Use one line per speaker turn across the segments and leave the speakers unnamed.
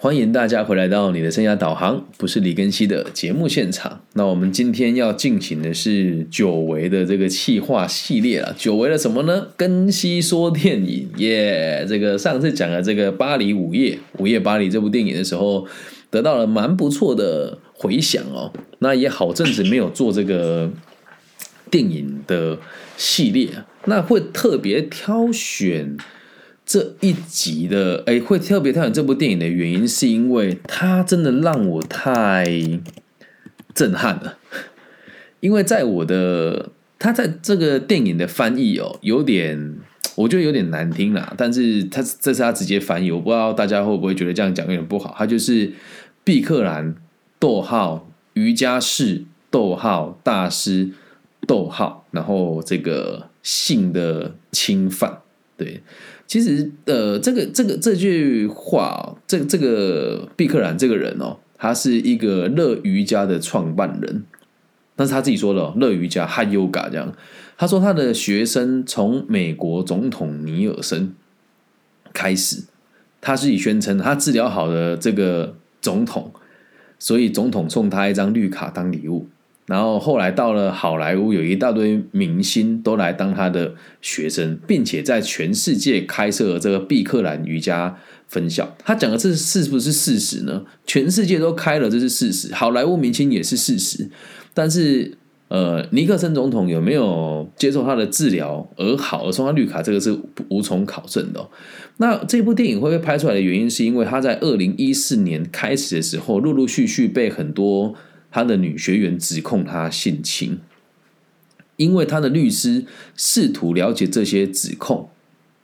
欢迎大家回来到你的生涯导航，不是李根熙的节目现场。那我们今天要进行的是久违的这个企划系列了。久违了什么呢？根熙说电影耶！这个上次讲了这个《巴黎午夜》《午夜巴黎》这部电影的时候，得到了蛮不错的回响哦。那也好阵子没有做这个电影的系列，那会特别挑选。这一集的哎，会特别挑选这部电影的原因，是因为它真的让我太震撼了。因为在我的，他在这个电影的翻译哦，有点我觉得有点难听啦。但是他这是他直接翻译，我不知道大家会不会觉得这样讲有点不好。他就是毕克兰逗号瑜伽士逗号大师逗号，然后这个性的侵犯，对。其实，呃，这个这个这句话，这这个毕克兰这个人哦，他是一个乐瑜伽的创办人，那是他自己说的，哦乐瑜伽 （High Yoga） 这样。他说他的学生从美国总统尼尔森开始，他自己宣称他治疗好的这个总统，所以总统送他一张绿卡当礼物。然后后来到了好莱坞，有一大堆明星都来当他的学生，并且在全世界开设了这个毕克兰瑜伽分校。他讲的这是不是事实呢？全世界都开了，这是事实。好莱坞明星也是事实。但是，呃，尼克森总统有没有接受他的治疗而好而送他绿卡，这个是无从考证的。那这部电影会被拍出来的原因，是因为他在二零一四年开始的时候，陆陆续续被很多。他的女学员指控他性侵，因为他的律师试图了解这些指控，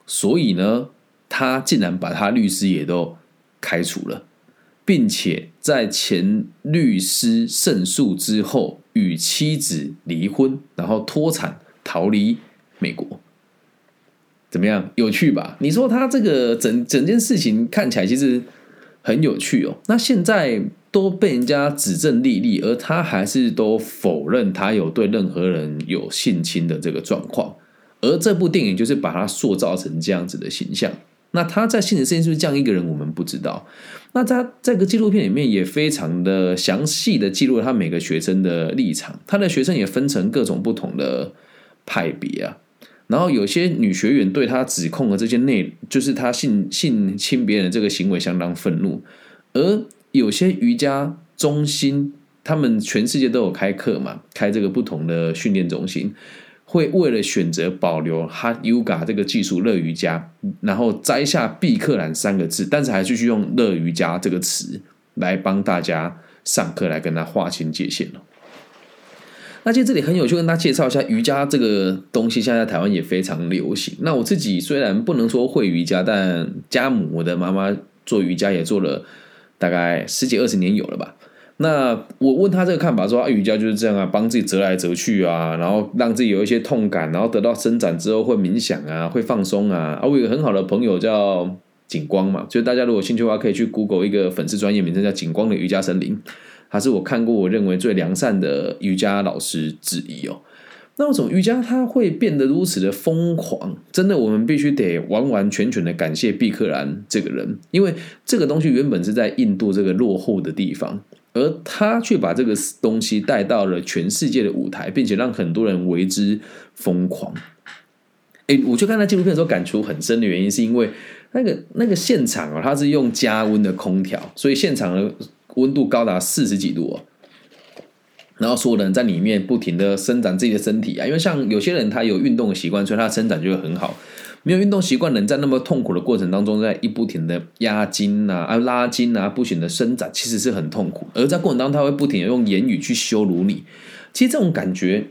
所以呢，他竟然把他律师也都开除了，并且在前律师胜诉之后，与妻子离婚，然后脱产逃离美国。怎么样？有趣吧？你说他这个整整件事情看起来其实很有趣哦。那现在。都被人家指证立立，而他还是都否认他有对任何人有性侵的这个状况，而这部电影就是把他塑造成这样子的形象。那他在现实世界是不是这样一个人，我们不知道。那在这个纪录片里面也非常的详细的记录了他每个学生的立场，他的学生也分成各种不同的派别啊。然后有些女学员对他指控的这些内，就是他性性侵别人这个行为相当愤怒，而。有些瑜伽中心，他们全世界都有开课嘛，开这个不同的训练中心，会为了选择保留 Hot Yoga 这个技术乐瑜伽，然后摘下毕克兰三个字，但是还继续用乐瑜伽这个词来帮大家上课，来跟他划清界限。那其实这里很有趣，跟大家介绍一下瑜伽这个东西，现在台湾也非常流行。那我自己虽然不能说会瑜伽，但家母我的妈妈做瑜伽也做了。大概十几二十年有了吧。那我问他这个看法，说啊瑜伽就是这样啊，帮自己折来折去啊，然后让自己有一些痛感，然后得到伸展之后会冥想啊，会放松啊。啊，我有个很好的朋友叫景光嘛，就大家如果兴趣的话，可以去 Google 一个粉丝专业名称叫景光的瑜伽森林，他是我看过我认为最良善的瑜伽老师之一哦。那为什么瑜伽它会变得如此的疯狂，真的，我们必须得完完全全的感谢毕克兰这个人，因为这个东西原本是在印度这个落后的地方，而他却把这个东西带到了全世界的舞台，并且让很多人为之疯狂。哎，我就看他纪录片的时候感触很深的原因，是因为那个那个现场啊，它是用加温的空调，所以现场的温度高达四十几度哦。然后所有人在里面不停的伸展自己的身体啊，因为像有些人他有运动的习惯，所以他伸展就会很好。没有运动习惯人在那么痛苦的过程当中，在一不停的压筋啊、啊拉筋啊、不停的伸展，其实是很痛苦。而在过程当中，他会不停的用言语去羞辱你。其实这种感觉，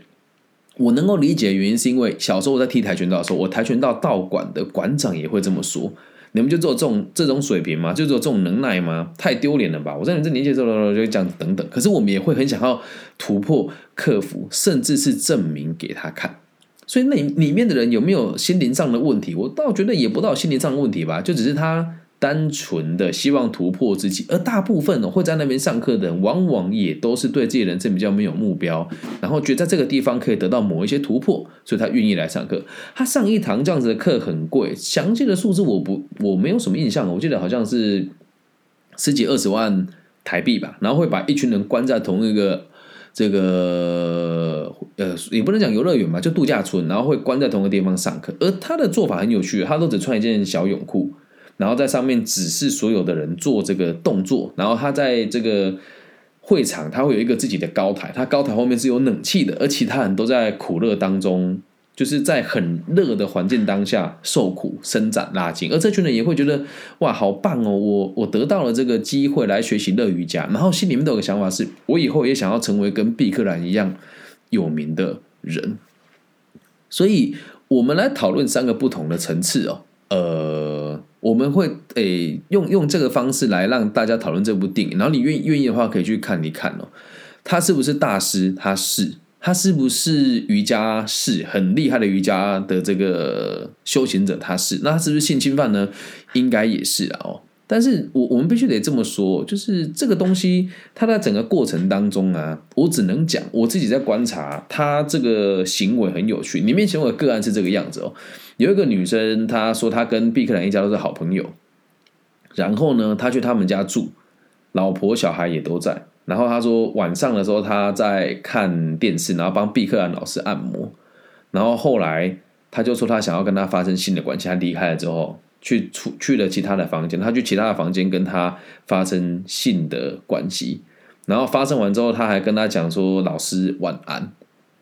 我能够理解的原因，是因为小时候我在踢跆拳道的时候，我跆拳道道馆的馆长也会这么说。你们就做这种这种水平吗？就做这种能耐吗？太丢脸了吧！我在你这年纪的时候就这样等等。可是我们也会很想要突破、克服，甚至是证明给他看。所以那里面的人有没有心灵上的问题？我倒觉得也不到心灵上的问题吧，就只是他。单纯的希望突破自己，而大部分呢会在那边上课的人，往往也都是对自己人生比较没有目标，然后觉得在这个地方可以得到某一些突破，所以他愿意来上课。他上一堂这样子的课很贵，详细的数字我不我没有什么印象，我记得好像是十几二十万台币吧，然后会把一群人关在同一个这个呃，也不能讲游乐园吧，就度假村，然后会关在同一个地方上课。而他的做法很有趣，他都只穿一件小泳裤，然后在上面指示所有的人做这个动作，然后他在这个会场，他会有一个自己的高台，他高台后面是有冷气的，而其他人都在苦乐当中。就是在很热的环境当下受苦、伸展、拉筋，而这群人也会觉得哇，好棒哦！我我得到了这个机会来学习乐瑜伽，然后心里面都有个想法，是我以后也想要成为跟毕克兰一样有名的人。所以，我们来讨论三个不同的层次哦。呃，我们会诶用用这个方式来让大家讨论这部电影，然后你愿愿意的话，可以去看一看哦。他是不是大师？他是。他是不是瑜伽是很厉害的瑜伽的这个修行者？他是那他是不是性侵犯呢？应该也是啊哦。但是我我们必须得这么说，就是这个东西，它在整个过程当中啊，我只能讲我自己在观察他这个行为很有趣。里面前有个案是这个样子哦，有一个女生她说她跟毕克兰一家都是好朋友，然后呢，她去他们家住，老婆小孩也都在。然后她说晚上的时候她在看电视，然后帮毕克兰老师按摩。然后后来他就说他想要跟他发生性的关系。他离开了之后，去出去了其他的房间，他去其他的房间跟他发生性的关系。然后发生完之后，他还跟他讲说：“老师晚安。”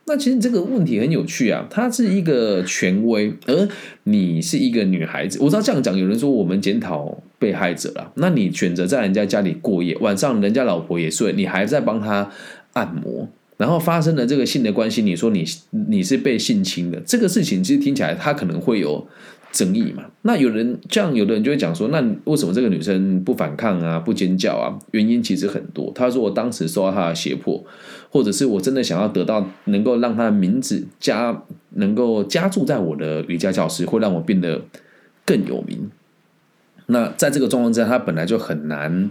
那其实这个问题很有趣啊，他是一个权威，而你是一个女孩子。我知道这样讲，有人说我们检讨被害者了。那你选择在人家家里过夜，晚上人家老婆也睡，你还在帮他按摩，然后发生了这个性的关系，你说你你是被性侵的，这个事情其实听起来他可能会有。争议嘛？那有人这样，有的人就会讲说，那为什么这个女生不反抗啊，不尖叫啊？原因其实很多。他说我当时受到他的胁迫，或者是我真的想要得到能够让他的名字加能够加注在我的瑜伽教室，会让我变得更有名。那在这个状况之下，他本来就很难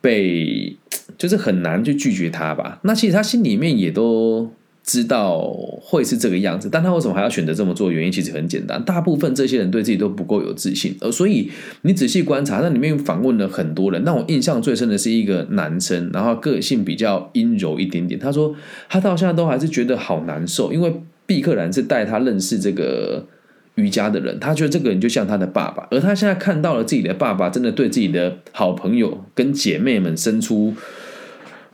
被，就是很难去拒绝他吧？那其实他心里面也都。知道会是这个样子，但他为什么还要选择这么做？原因其实很简单，大部分这些人对自己都不够有自信，而所以你仔细观察，那里面访问了很多人，让我印象最深的是一个男生，然后个性比较阴柔一点点。他说他到现在都还是觉得好难受，因为毕克兰是带他认识这个瑜伽的人，他觉得这个人就像他的爸爸，而他现在看到了自己的爸爸真的对自己的好朋友跟姐妹们伸出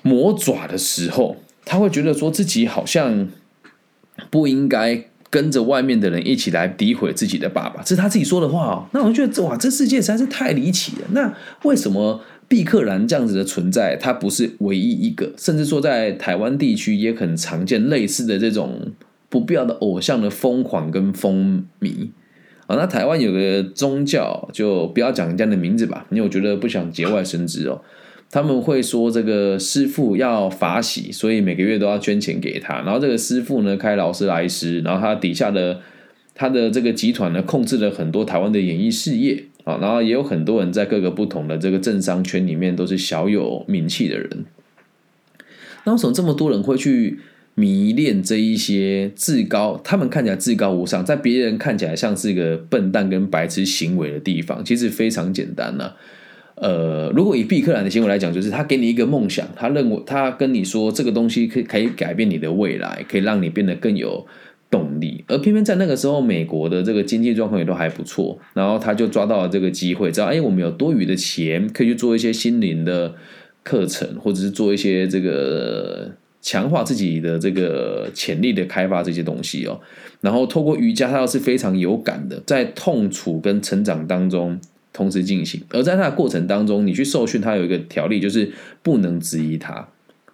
魔爪的时候。他会觉得说自己好像不应该跟着外面的人一起来诋毁自己的爸爸，这是他自己说的话哦。那我就觉得哇，这世界实在是太离奇了。那为什么毕克兰这样子的存在，他不是唯一一个？甚至说在台湾地区也很常见类似的这种不必要的偶像的疯狂跟风靡啊。那台湾有个宗教，就不要讲人家的名字吧，因为我觉得不想节外生枝哦。他们会说这个师傅要法喜，所以每个月都要捐钱给他。然后这个师傅呢开劳斯莱斯，然后他底下的他的这个集团呢控制了很多台湾的演艺事业啊，然后也有很多人在各个不同的这个政商圈里面都是小有名气的人。那为什么这么多人会去迷恋这一些至高？他们看起来至高无上，在别人看起来像是一个笨蛋跟白痴行为的地方，其实非常简单呢。呃，如果以毕克兰的行为来讲，就是他给你一个梦想，他认为他跟你说这个东西可以可以改变你的未来，可以让你变得更有动力。而偏偏在那个时候，美国的这个经济状况也都还不错，然后他就抓到了这个机会，知道哎，我们有多余的钱，可以去做一些心灵的课程，或者是做一些这个强化自己的这个潜力的开发这些东西哦。然后透过瑜伽，他是非常有感的，在痛楚跟成长当中。同时进行，而在它的过程当中，你去受训，它有一个条例，就是不能质疑它。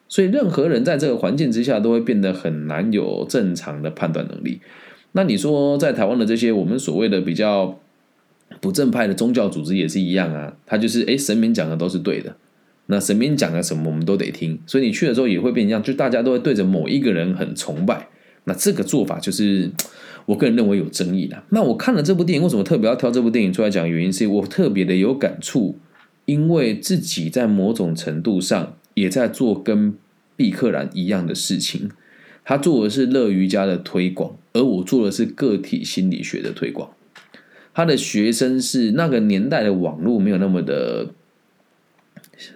所以，任何人在这个环境之下，都会变得很难有正常的判断能力。那你说，在台湾的这些我们所谓的比较不正派的宗教组织也是一样啊，他就是诶，神明讲的都是对的，那神明讲的什么我们都得听。所以你去的时候也会变一样，就大家都会对着某一个人很崇拜。那这个做法就是。我个人认为有争议的。那我看了这部电影，为什么特别要挑这部电影出来讲？原因是我特别的有感触，因为自己在某种程度上也在做跟毕克兰一样的事情。他做的是乐瑜伽的推广，而我做的是个体心理学的推广。他的学生是那个年代的网络没有那么的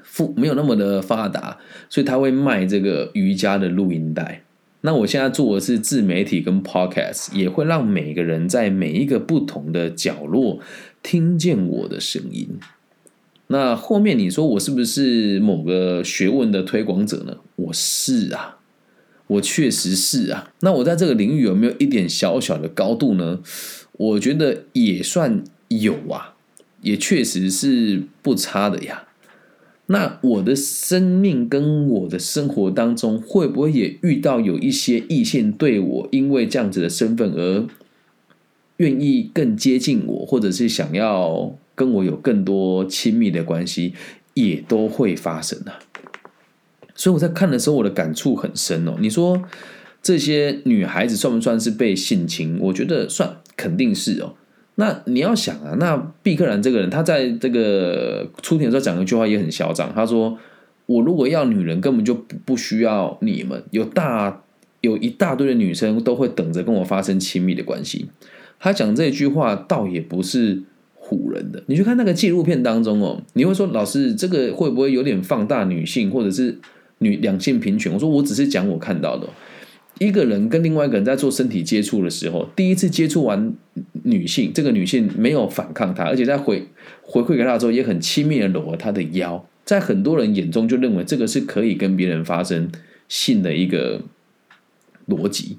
富没有那么的发达，所以他会卖这个瑜伽的录音带。那我现在做的是自媒体跟 podcast，也会让每个人在每一个不同的角落听见我的声音。那后面你说我是不是某个学问的推广者呢？我是啊，我确实是啊。那我在这个领域有没有一点小小的高度呢？我觉得也算有啊，也确实是不差的呀。那我的生命跟我的生活当中，会不会也遇到有一些异性对我，因为这样子的身份而愿意更接近我，或者是想要跟我有更多亲密的关系，也都会发生啊。所以我在看的时候，我的感触很深哦。你说这些女孩子算不算是被性侵？我觉得算，肯定是哦。那你要想啊，那毕克兰这个人，他在这个出庭的时候讲一句话也很嚣张，他说：“我如果要女人，根本就不不需要你们，有大有一大堆的女生都会等着跟我发生亲密的关系。”他讲这句话倒也不是唬人的。你去看那个纪录片当中哦，你会说老师这个会不会有点放大女性或者是女两性平权？我说我只是讲我看到的。一个人跟另外一个人在做身体接触的时候，第一次接触完女性，这个女性没有反抗他，而且在回回馈给他的时候，也很亲密的搂了他的腰，在很多人眼中就认为这个是可以跟别人发生性的一个逻辑。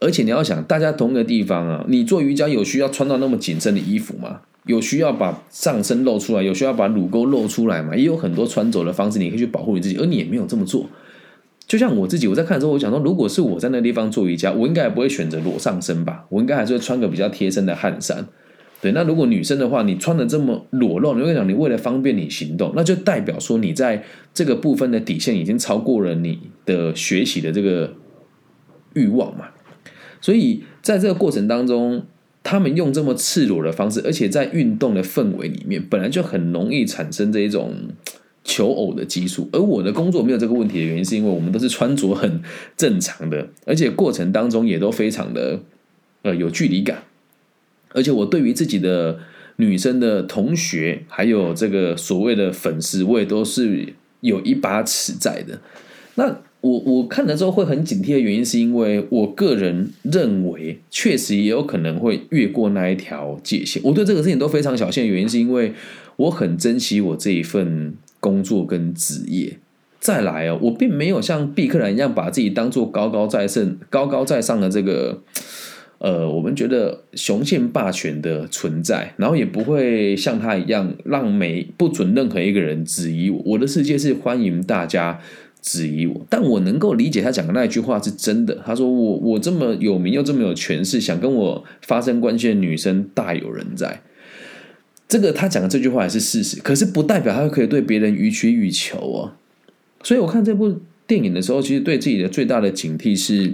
而且你要想，大家同一个地方啊，你做瑜伽有需要穿到那么紧身的衣服吗？有需要把上身露出来，有需要把乳沟露出来吗？也有很多穿着的方式，你可以去保护你自己，而你也没有这么做。就像我自己，我在看的时候，我想说，如果是我在那地方做瑜伽，我应该也不会选择裸上身吧？我应该还是会穿个比较贴身的汗衫。对，那如果女生的话，你穿的这么裸露，你会讲你为了方便你行动，那就代表说你在这个部分的底线已经超过了你的学习的这个欲望嘛？所以在这个过程当中，他们用这么赤裸的方式，而且在运动的氛围里面，本来就很容易产生这一种。求偶的基数，而我的工作没有这个问题的原因，是因为我们都是穿着很正常的，而且过程当中也都非常的呃有距离感，而且我对于自己的女生的同学，还有这个所谓的粉丝，我也都是有一把尺在的。那我我看了之后会很警惕的原因，是因为我个人认为，确实也有可能会越过那一条界限。我对这个事情都非常小心的原因，是因为我很珍惜我这一份。工作跟职业，再来哦，我并没有像毕克兰一样把自己当做高高在上、高高在上的这个，呃，我们觉得雄性霸权的存在，然后也不会像他一样让每不准任何一个人质疑我。我的世界是欢迎大家质疑我，但我能够理解他讲的那一句话是真的。他说我我这么有名又这么有权势，想跟我发生关系的女生大有人在。这个他讲的这句话也是事实，可是不代表他可以对别人予取予求哦。所以我看这部电影的时候，其实对自己的最大的警惕是：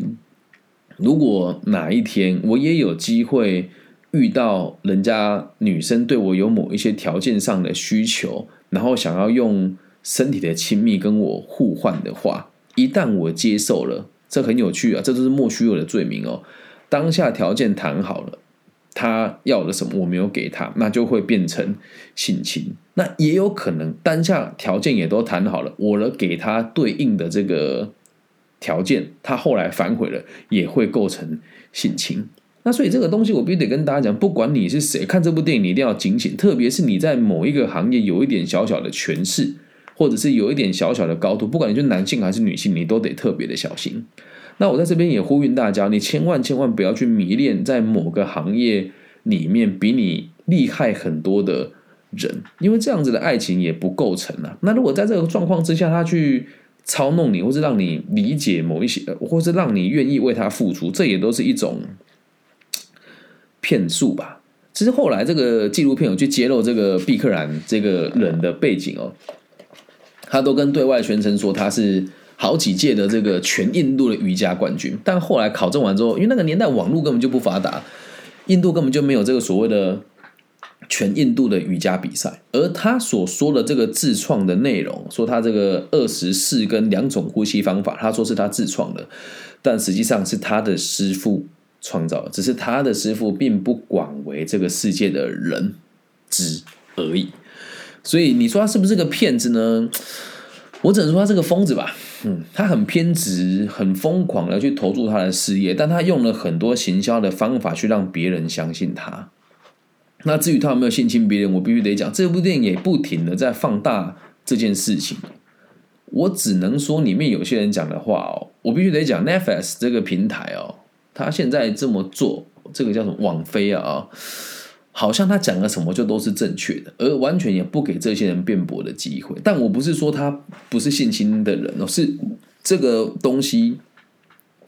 如果哪一天我也有机会遇到人家女生对我有某一些条件上的需求，然后想要用身体的亲密跟我互换的话，一旦我接受了，这很有趣啊，这都是莫须有的罪名哦。当下条件谈好了。他要的什么我没有给他，那就会变成性侵。那也有可能当下条件也都谈好了，我了给他对应的这个条件，他后来反悔了，也会构成性侵。那所以这个东西我必须得跟大家讲，不管你是谁，看这部电影你一定要警醒，特别是你在某一个行业有一点小小的权势，或者是有一点小小的高度，不管你是男性还是女性，你都得特别的小心。那我在这边也呼吁大家，你千万千万不要去迷恋在某个行业里面比你厉害很多的人，因为这样子的爱情也不构成啊。那如果在这个状况之下，他去操弄你，或是让你理解某一些，或是让你愿意为他付出，这也都是一种骗术吧。其实后来这个纪录片有去揭露这个毕克然这个人的背景哦，他都跟对外宣称说他是。好几届的这个全印度的瑜伽冠军，但后来考证完之后，因为那个年代网络根本就不发达，印度根本就没有这个所谓的全印度的瑜伽比赛。而他所说的这个自创的内容，说他这个二十四跟两种呼吸方法，他说是他自创的，但实际上是他的师傅创造的，只是他的师傅并不广为这个世界的人知而已。所以你说他是不是个骗子呢？我只能说他是个疯子吧。嗯，他很偏执，很疯狂的去投注他的事业，但他用了很多行销的方法去让别人相信他。那至于他有没有性侵别人，我必须得讲，这部电影也不停的在放大这件事情。我只能说里面有些人讲的话哦，我必须得讲 Netflix 这个平台哦，他现在这么做，这个叫什么网飞啊，好像他讲了什么就都是正确的，而完全也不给这些人辩驳的机会。但我不是说他不是性侵的人哦，是这个东西。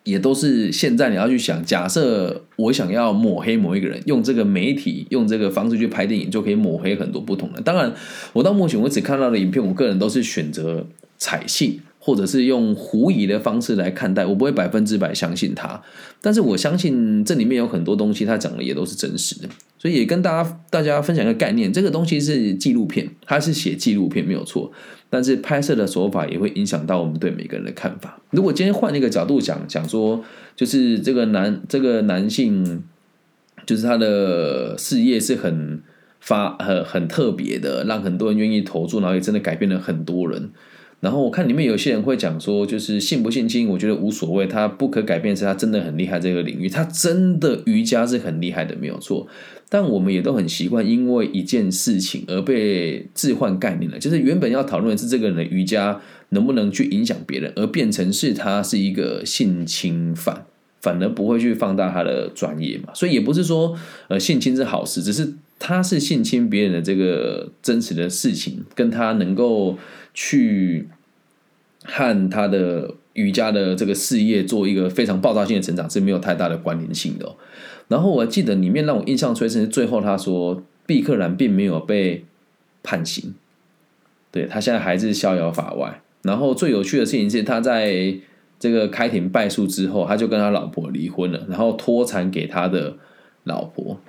也都是现在你要去想，假设我想要抹黑某一个人，用这个媒体用这个方式去拍电影，就可以抹黑很多不同的。当然，我到目前为止看到的影片，我个人都是选择采信。或者是用狐疑的方式来看待，我不会百分之百相信他，但是我相信这里面有很多东西，他讲的也都是真实的，所以也跟大家大家分享一个概念，这个东西是纪录片，它是写纪录片没有错，但是拍摄的手法也会影响到我们对每个人的看法。如果今天换一个角度讲，讲说就是这个男这个男性，就是他的事业是很发很很特别的，让很多人愿意投注，然后也真的改变了很多人。然后我看里面有些人会讲说，就是信不信亲，我觉得无所谓。他不可改变是他真的很厉害这个领域，他真的瑜伽是很厉害的，没有错。但我们也都很习惯，因为一件事情而被置换概念了。就是原本要讨论的是这个人的瑜伽能不能去影响别人，而变成是他是一个性侵犯，反而不会去放大他的专业嘛。所以也不是说呃性侵是好事，只是他是性侵别人的这个真实的事情，跟他能够。去和他的瑜伽的这个事业做一个非常爆炸性的成长是没有太大的关联性的。然后我记得里面让我印象最深最后他说毕克兰并没有被判刑，对他现在还是逍遥法外。然后最有趣的事情是他在这个开庭败诉之后，他就跟他老婆离婚了，然后脱产给他的老婆，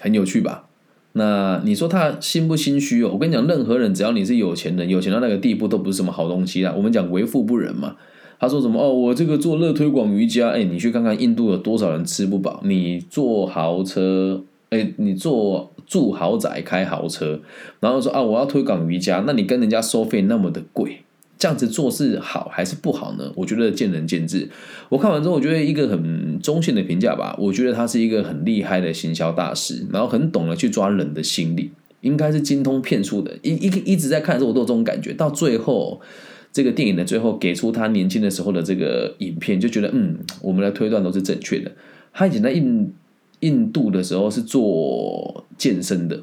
很有趣吧？那你说他心不心虚哦？我跟你讲，任何人只要你是有钱人，有钱到那个地步，都不是什么好东西啦。我们讲为富不仁嘛。他说什么？哦，我这个做乐推广瑜伽，哎，你去看看印度有多少人吃不饱？你坐豪车，哎，你坐住豪宅，开豪车，然后说啊，我要推广瑜伽，那你跟人家收费那么的贵。这样子做是好还是不好呢？我觉得见仁见智。我看完之后，我觉得一个很中性的评价吧。我觉得他是一个很厉害的行销大师，然后很懂得去抓人的心理，应该是精通骗术的。一一一直在看的时候，我都有这种感觉。到最后，这个电影的最后给出他年轻的时候的这个影片，就觉得嗯，我们的推断都是正确的。他以前在印印度的时候是做健身的。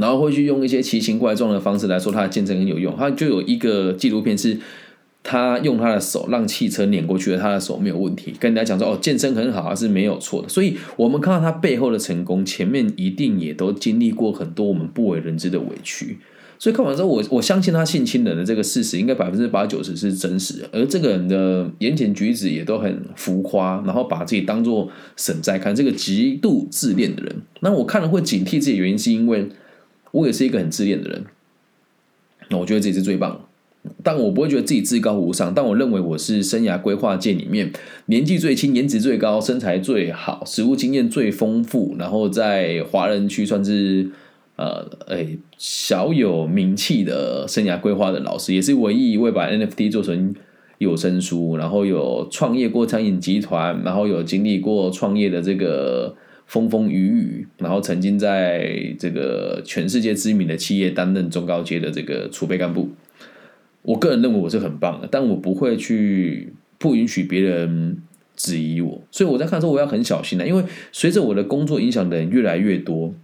然后会去用一些奇形怪状的方式来说他的健身很有用，他就有一个纪录片是，他用他的手让汽车碾过去了，他的手没有问题，跟人家讲说哦健身很好啊是没有错的，所以我们看到他背后的成功，前面一定也都经历过很多我们不为人知的委屈，所以看完之后我我相信他性侵人的这个事实应该百分之八九十是真实的，而这个人的言简举止也都很浮夸，然后把自己当做神在看，这个极度自恋的人，那我看了会警惕自己原因是因为。我也是一个很自恋的人，那我觉得自己是最棒，但我不会觉得自己至高无上。但我认为我是生涯规划界里面年纪最轻、颜值最高、身材最好、实务经验最丰富，然后在华人区算是呃诶小有名气的生涯规划的老师，也是唯一一位把 NFT 做成有声书，然后有创业过餐饮集团，然后有经历过创业的这个。风风雨雨，然后曾经在这个全世界知名的企业担任中高阶的这个储备干部。我个人认为我是很棒的，但我不会去不允许别人质疑我。所以我在看的时候，我要很小心的，因为随着我的工作影响的人越来越多，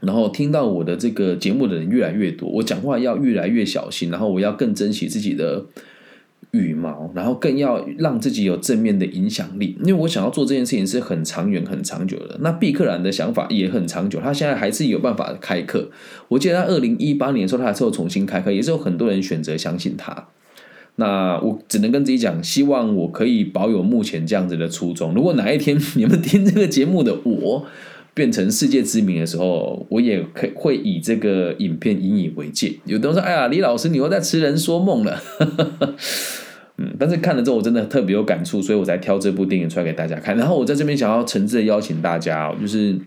然后听到我的这个节目的人越来越多，我讲话要越来越小心，然后我要更珍惜自己的。羽毛，然后更要让自己有正面的影响力，因为我想要做这件事情是很长远、很长久的。那毕克兰的想法也很长久，他现在还是有办法开课。我记得他二零一八年的时候，他还是有重新开课，也是有很多人选择相信他。那我只能跟自己讲，希望我可以保有目前这样子的初衷。如果哪一天你们听这个节目的我。变成世界知名的时候，我也可会以这个影片引以为戒。有的人说：“哎呀，李老师，你又在痴人说梦了。”嗯，但是看了之后，我真的特别有感触，所以我才挑这部电影出来给大家看。然后我在这边想要诚挚的邀请大家，就是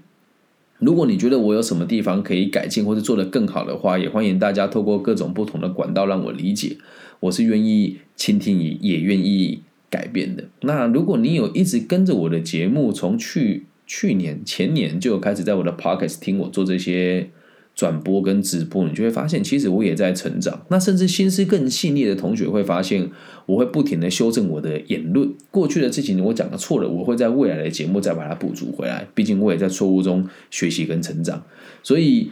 如果你觉得我有什么地方可以改进或者做得更好的话，也欢迎大家透过各种不同的管道让我理解。我是愿意倾听，也愿意改变的。那如果你有一直跟着我的节目，从去去年前年就开始在我的 podcast 听我做这些。转播跟直播，你就会发现，其实我也在成长。那甚至心思更细腻的同学会发现，我会不停的修正我的言论。过去的事情我讲的错了，我会在未来的节目再把它补足回来。毕竟我也在错误中学习跟成长，所以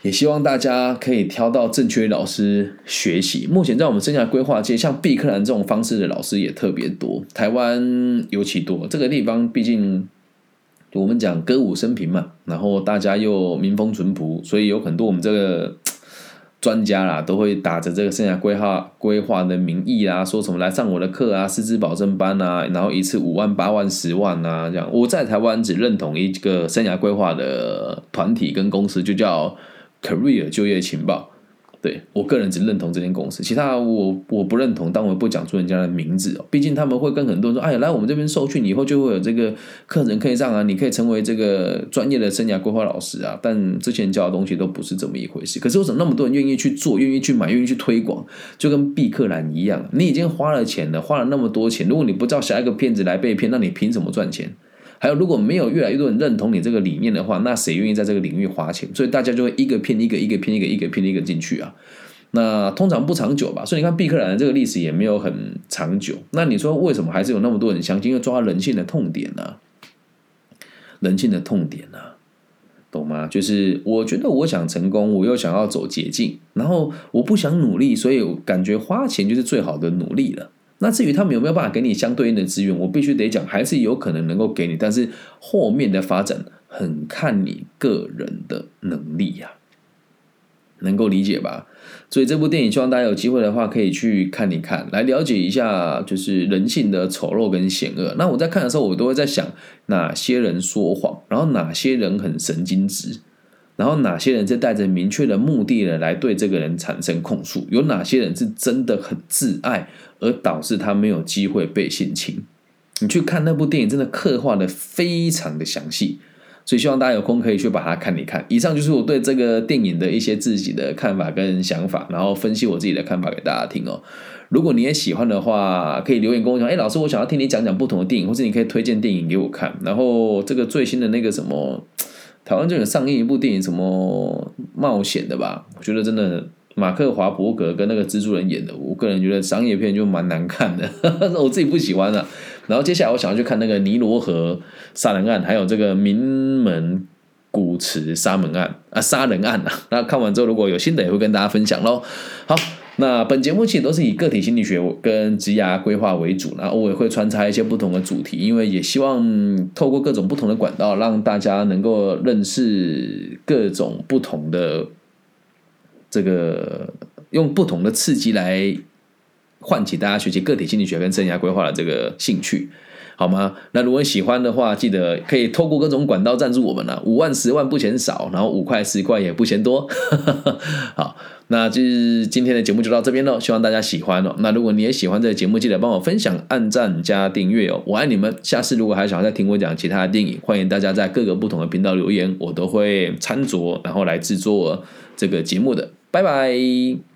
也希望大家可以挑到正确老师学习。目前在我们生涯规划界，像毕克兰这种方式的老师也特别多，台湾尤其多。这个地方毕竟。我们讲歌舞升平嘛，然后大家又民风淳朴，所以有很多我们这个专家啦，都会打着这个生涯规划规划的名义啊，说什么来上我的课啊，师资保证班啊，然后一次五万、八万、十万啊，这样。我在台湾只认同一个生涯规划的团体跟公司，就叫 Career 就业情报。对我个人只认同这间公司，其他我我不认同，但我不讲出人家的名字哦。毕竟他们会跟很多人说：“哎，来我们这边受训以后就会有这个课程可以上啊，你可以成为这个专业的生涯规划老师啊。”但之前教的东西都不是这么一回事。可是为什么那么多人愿意去做、愿意去买、愿意去推广？就跟毕克兰一样，你已经花了钱了，花了那么多钱，如果你不知道下一个骗子来被骗，那你凭什么赚钱？还有，如果没有越来越多人认同你这个理念的话，那谁愿意在这个领域花钱？所以大家就会一个骗一个，一个骗一个，一个骗一个进去啊。那通常不长久吧。所以你看，毕克兰这个历史也没有很长久。那你说为什么还是有那么多人相信？因为抓人性的痛点呢？人性的痛点呢？懂吗？就是我觉得我想成功，我又想要走捷径，然后我不想努力，所以感觉花钱就是最好的努力了。那至于他们有没有办法给你相对应的资源，我必须得讲，还是有可能能够给你，但是后面的发展很看你个人的能力呀，能够理解吧？所以这部电影，希望大家有机会的话可以去看一看，来了解一下就是人性的丑陋跟险恶。那我在看的时候，我都会在想哪些人说谎，然后哪些人很神经质。然后哪些人是带着明确的目的的来对这个人产生控诉？有哪些人是真的很自爱，而导致他没有机会被性侵？你去看那部电影，真的刻画的非常的详细，所以希望大家有空可以去把它看一看。以上就是我对这个电影的一些自己的看法跟想法，然后分析我自己的看法给大家听哦。如果你也喜欢的话，可以留言跟我讲。哎，老师，我想要听你讲讲不同的电影，或者你可以推荐电影给我看。然后这个最新的那个什么。台湾就有上映一部电影，什么冒险的吧？我觉得真的，马克华伯格跟那个蜘蛛人演的，我个人觉得商业片就蛮难看的，我自己不喜欢的。然后接下来我想要去看那个尼罗河杀人案，还有这个名门古池杀门案啊，杀人案啊。那看完之后，如果有新的，也会跟大家分享喽。好。那本节目其实都是以个体心理学跟职涯规划为主，那偶尔会穿插一些不同的主题，因为也希望透过各种不同的管道，让大家能够认识各种不同的这个，用不同的刺激来唤起大家学习个体心理学跟生涯规划的这个兴趣。好吗？那如果喜欢的话，记得可以透过各种管道赞助我们了，五万、十万不嫌少，然后五块、十块也不嫌多。好，那就是今天的节目就到这边喽，希望大家喜欢哦。那如果你也喜欢这个节目，记得帮我分享、按赞加订阅哦。我爱你们！下次如果还想再听我讲其他的电影，欢迎大家在各个不同的频道留言，我都会参酌然后来制作这个节目的。拜拜。